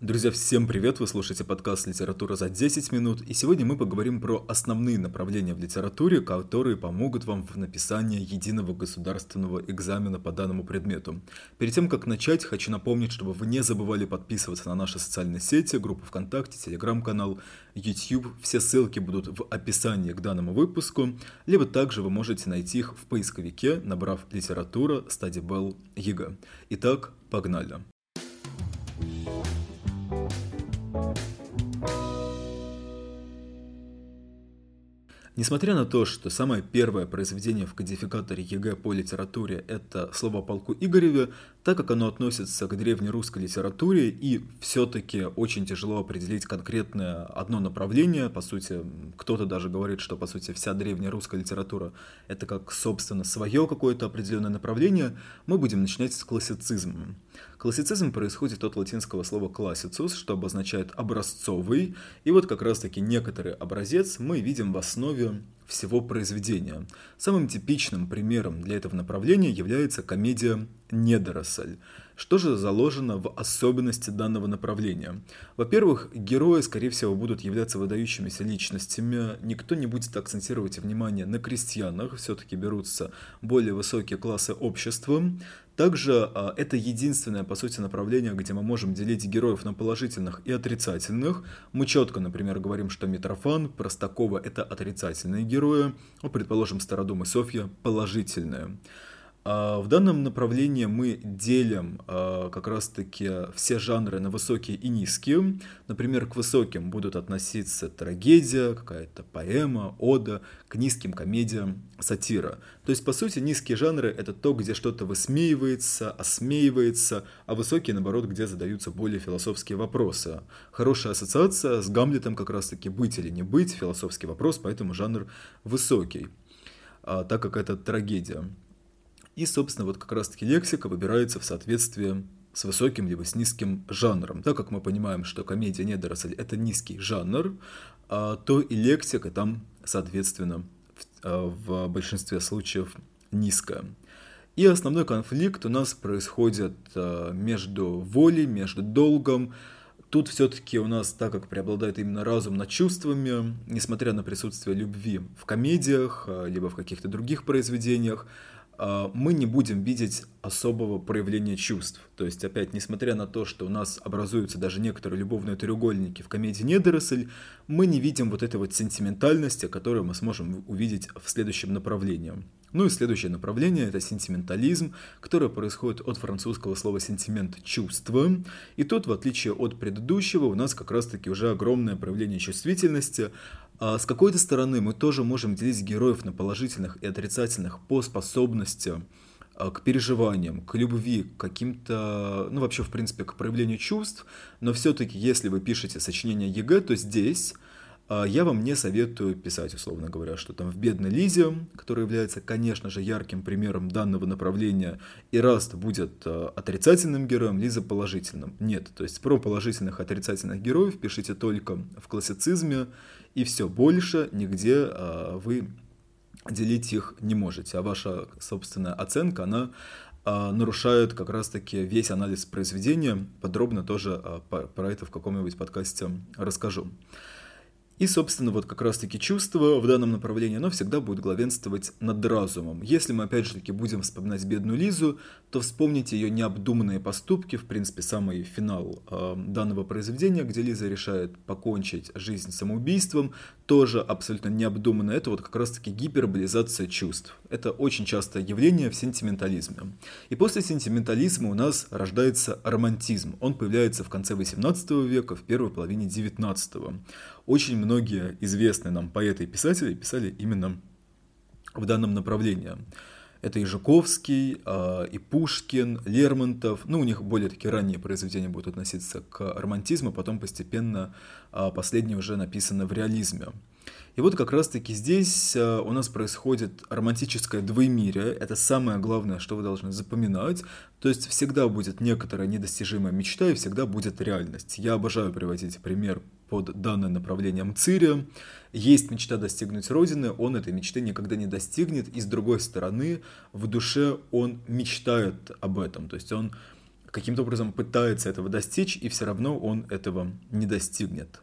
Друзья, всем привет! Вы слушаете подкаст «Литература за 10 минут», и сегодня мы поговорим про основные направления в литературе, которые помогут вам в написании единого государственного экзамена по данному предмету. Перед тем, как начать, хочу напомнить, чтобы вы не забывали подписываться на наши социальные сети, группу ВКонтакте, Телеграм-канал, YouTube. Все ссылки будут в описании к данному выпуску, либо также вы можете найти их в поисковике, набрав «Литература», «StudyBell», «ЕГЭ». Итак, погнали! Несмотря на то, что самое первое произведение в кодификаторе ЕГЭ по литературе – это слово о полку Игореве, так как оно относится к древнерусской литературе и все-таки очень тяжело определить конкретное одно направление, по сути, кто-то даже говорит, что, по сути, вся древнерусская литература – это как, собственно, свое какое-то определенное направление, мы будем начинать с классицизма. Классицизм происходит от латинского слова classicus, что обозначает образцовый, и вот как раз-таки некоторый образец мы видим в основе всего произведения. Самым типичным примером для этого направления является комедия «Недоросль». Что же заложено в особенности данного направления? Во-первых, герои, скорее всего, будут являться выдающимися личностями. Никто не будет акцентировать внимание на крестьянах, все-таки берутся более высокие классы общества. Также а, это единственное, по сути, направление, где мы можем делить героев на положительных и отрицательных. Мы четко, например, говорим, что Митрофан, Простакова — это отрицательные герои, ну, предположим, Стародум Софья — положительные. А, в данном направлении мы делим а, как раз-таки все жанры на высокие и низкие. Например, к высоким будут относиться трагедия, какая-то поэма, ода, к низким комедия, сатира. То есть, по сути, низкие жанры — это то, где что-то высмеивается, осмеивается, а высокие, наоборот, где задаются более философские вопросы. Хорошая ассоциация с Гамлетом как раз-таки «быть или не быть» — философский вопрос, поэтому жанр высокий, а, так как это трагедия. И, собственно, вот как раз-таки лексика выбирается в соответствии с высоким либо с низким жанром. Так как мы понимаем, что комедия недоросль – это низкий жанр, а, то и лексика там, соответственно, в, в большинстве случаев низкая. И основной конфликт у нас происходит а, между волей, между долгом. Тут все-таки у нас, так как преобладает именно разум над чувствами, несмотря на присутствие любви в комедиях, а, либо в каких-то других произведениях, а, мы не будем видеть особого проявления чувств. То есть, опять, несмотря на то, что у нас образуются даже некоторые любовные треугольники в комедии «Недоросль», мы не видим вот этой вот сентиментальности, которую мы сможем увидеть в следующем направлении. Ну и следующее направление – это сентиментализм, которое происходит от французского слова «сентимент» – «чувство». И тут, в отличие от предыдущего, у нас как раз-таки уже огромное проявление чувствительности, а с какой-то стороны мы тоже можем делить героев на положительных и отрицательных по способности а, к переживаниям, к любви, к каким-то, ну вообще в принципе к проявлению чувств, но все-таки если вы пишете сочинение ЕГЭ, то здесь а, я вам не советую писать, условно говоря, что там в «Бедной Лизе», который является, конечно же, ярким примером данного направления, Эраст будет отрицательным героем, Лиза положительным. Нет, то есть про положительных отрицательных героев пишите только в классицизме, и все, больше нигде а, вы делить их не можете, а ваша собственная оценка, она а, нарушает как раз-таки весь анализ произведения. Подробно тоже а, про это в каком-нибудь подкасте расскажу. И, собственно, вот как раз-таки чувство в данном направлении, оно всегда будет главенствовать над разумом. Если мы, опять же таки, будем вспоминать бедную Лизу, то вспомните ее необдуманные поступки, в принципе, самый финал э, данного произведения, где Лиза решает покончить жизнь самоубийством, тоже абсолютно необдуманно. Это вот как раз-таки гиперболизация чувств. Это очень частое явление в сентиментализме. И после сентиментализма у нас рождается романтизм. Он появляется в конце 18 века, в первой половине 19 очень многие известные нам поэты и писатели писали именно в данном направлении. Это и Жуковский, а, и Пушкин, Лермонтов. Ну, у них более такие ранние произведения будут относиться к романтизму, потом постепенно а, последние уже написаны в реализме. И вот как раз-таки здесь а, у нас происходит романтическое двоемирие. Это самое главное, что вы должны запоминать. То есть всегда будет некоторая недостижимая мечта и всегда будет реальность. Я обожаю приводить пример под данное направление Мцирия. Есть мечта достигнуть Родины, он этой мечты никогда не достигнет, и с другой стороны, в душе он мечтает об этом. То есть он каким-то образом пытается этого достичь, и все равно он этого не достигнет.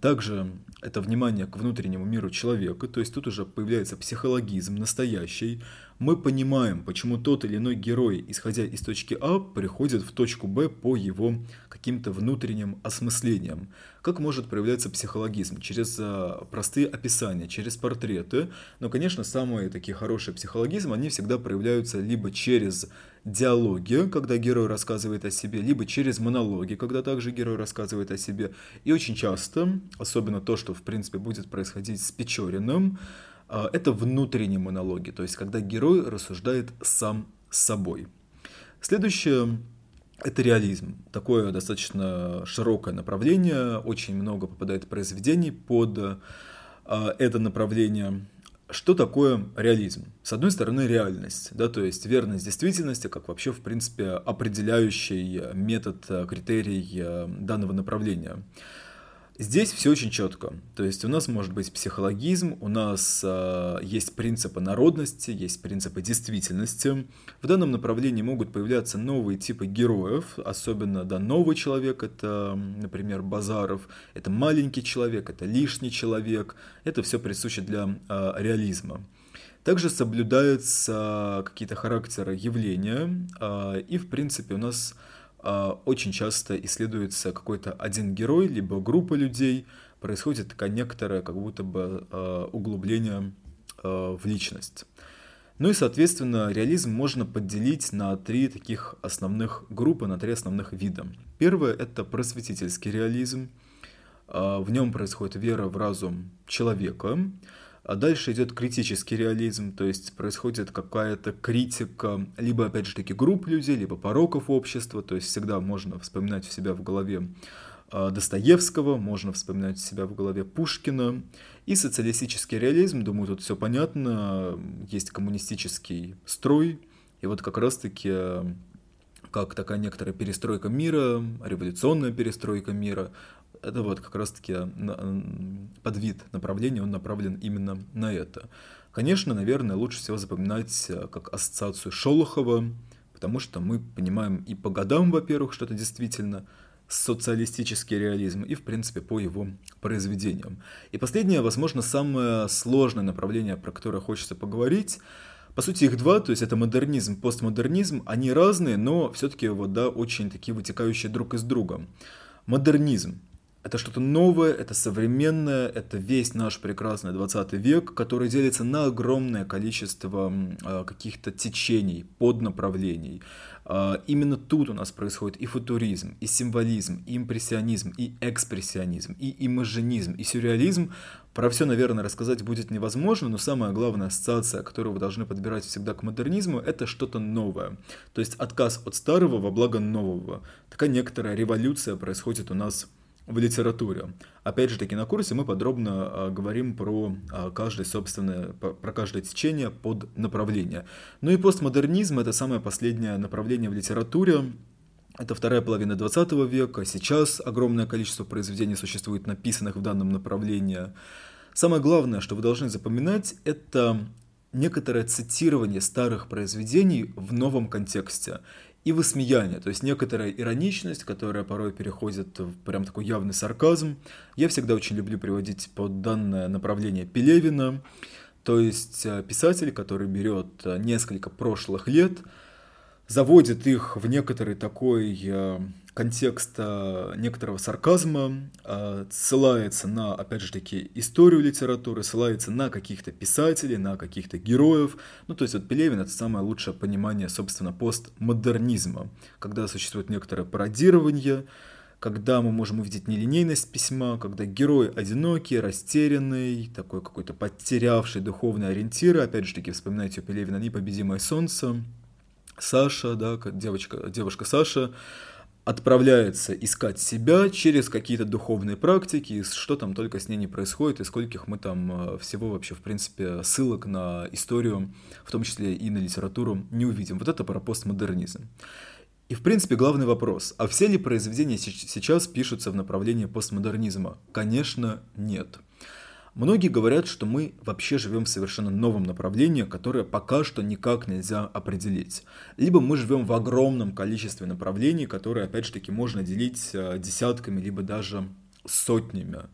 Также это внимание к внутреннему миру человека, то есть тут уже появляется психологизм настоящий. Мы понимаем, почему тот или иной герой, исходя из точки А, приходит в точку Б по его каким-то внутренним осмыслениям. Как может проявляться психологизм? Через а, простые описания, через портреты. Но, конечно, самые такие хорошие психологизмы, они всегда проявляются либо через диалоги, когда герой рассказывает о себе, либо через монологи, когда также герой рассказывает о себе. И очень часто, особенно то, что в принципе будет происходить с Печориным, а, это внутренние монологи, то есть когда герой рассуждает сам с собой. Следующее это реализм. Такое достаточно широкое направление, очень много попадает произведений под а, это направление. Что такое реализм? С одной стороны, реальность, да, то есть верность действительности, как вообще, в принципе, определяющий метод, критерий данного направления. Здесь все очень четко. То есть у нас может быть психологизм, у нас э, есть принципы народности, есть принципы действительности. В данном направлении могут появляться новые типы героев, особенно да, новый человек, это, например, Базаров, это маленький человек, это лишний человек. Это все присуще для э, реализма. Также соблюдаются какие-то характеры явления, э, и в принципе у нас очень часто исследуется какой-то один герой, либо группа людей, происходит такая некоторое как будто бы а, углубление а, в личность. Ну и, соответственно, реализм можно поделить на три таких основных группы, на три основных вида. Первое – это просветительский реализм. В нем происходит вера в разум человека. А дальше идет критический реализм, то есть происходит какая-то критика, либо, опять же таки, групп людей, либо пороков общества, то есть всегда можно вспоминать у себя в голове а, Достоевского, можно вспоминать себя в голове Пушкина. И социалистический реализм, думаю, тут все понятно, есть коммунистический строй, и вот как раз-таки как такая некоторая перестройка мира, революционная перестройка мира, это вот как раз-таки под вид направления, он направлен именно на это. Конечно, наверное, лучше всего запоминать э, как ассоциацию Шолохова, потому что мы понимаем и по годам, во-первых, что это действительно социалистический реализм, и, в принципе, по его произведениям. И последнее, возможно, самое сложное направление, про которое хочется поговорить, по сути, их два, то есть это модернизм, постмодернизм, они разные, но все-таки вот, да, очень такие вытекающие друг из друга. Модернизм это что-то новое, это современное, это весь наш прекрасный 20 век, который делится на огромное количество э, каких-то течений, поднаправлений. Э, именно тут у нас происходит и футуризм, и символизм, и импрессионизм, и экспрессионизм, и имажинизм, и сюрреализм. Про все, наверное, рассказать будет невозможно, но самая главная ассоциация, которую вы должны подбирать всегда к модернизму, это что-то новое. То есть отказ от старого во благо нового. Такая некоторая революция происходит у нас в литературе. Опять же таки на курсе мы подробно а, говорим про а, каждое собственное, про каждое течение под направление. Ну и постмодернизм это самое последнее направление в литературе. Это вторая половина 20 века. Сейчас огромное количество произведений существует, написанных в данном направлении. Самое главное, что вы должны запоминать, это некоторое цитирование старых произведений в новом контексте и высмеяние, то есть некоторая ироничность, которая порой переходит в прям такой явный сарказм. Я всегда очень люблю приводить под данное направление Пелевина, то есть э, писатель, который берет э, несколько прошлых лет, заводит их в некоторый такой э, контекст некоторого сарказма, а, ссылается на, опять же таки, историю литературы, ссылается на каких-то писателей, на каких-то героев. Ну, то есть вот Пелевин — это самое лучшее понимание, собственно, постмодернизма, когда существует некоторое пародирование, когда мы можем увидеть нелинейность письма, когда герой одинокий, растерянный, такой какой-то потерявший духовные ориентиры, опять же таки, вспоминайте у Пелевина «Непобедимое солнце», Саша, да, девочка, девушка Саша, отправляется искать себя через какие-то духовные практики, что там только с ней не происходит, и скольких мы там э, всего вообще, в принципе, ссылок на историю, в том числе и на литературу, не увидим. Вот это про постмодернизм. И, в принципе, главный вопрос, а все ли произведения сейчас пишутся в направлении постмодернизма? Конечно, нет. Многие говорят, что мы вообще живем в совершенно новом направлении, которое пока что никак нельзя определить. Либо мы живем в огромном количестве направлений, которые, опять же таки, можно делить э, десятками, либо даже сотнями.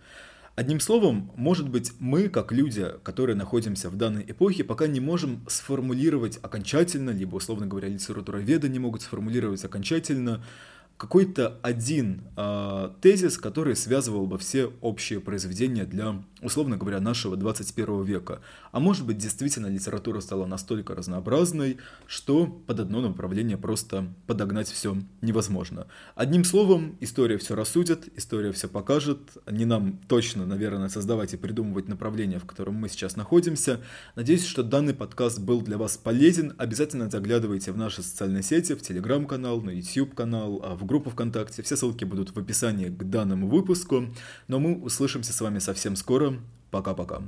Одним словом, может быть, мы, как люди, которые находимся в данной эпохе, пока не можем сформулировать окончательно, либо, условно говоря, литературоведы не могут сформулировать окончательно, какой-то один э, тезис, который связывал бы все общие произведения для, условно говоря, нашего 21 века. А может быть, действительно литература стала настолько разнообразной, что под одно направление просто подогнать все невозможно. Одним словом, история все рассудит, история все покажет. Не нам точно, наверное, создавать и придумывать направление, в котором мы сейчас находимся. Надеюсь, что данный подкаст был для вас полезен. Обязательно заглядывайте в наши социальные сети, в телеграм-канал, на YouTube-канал, в в группу ВКонтакте. Все ссылки будут в описании к данному выпуску. Но мы услышимся с вами совсем скоро. Пока-пока.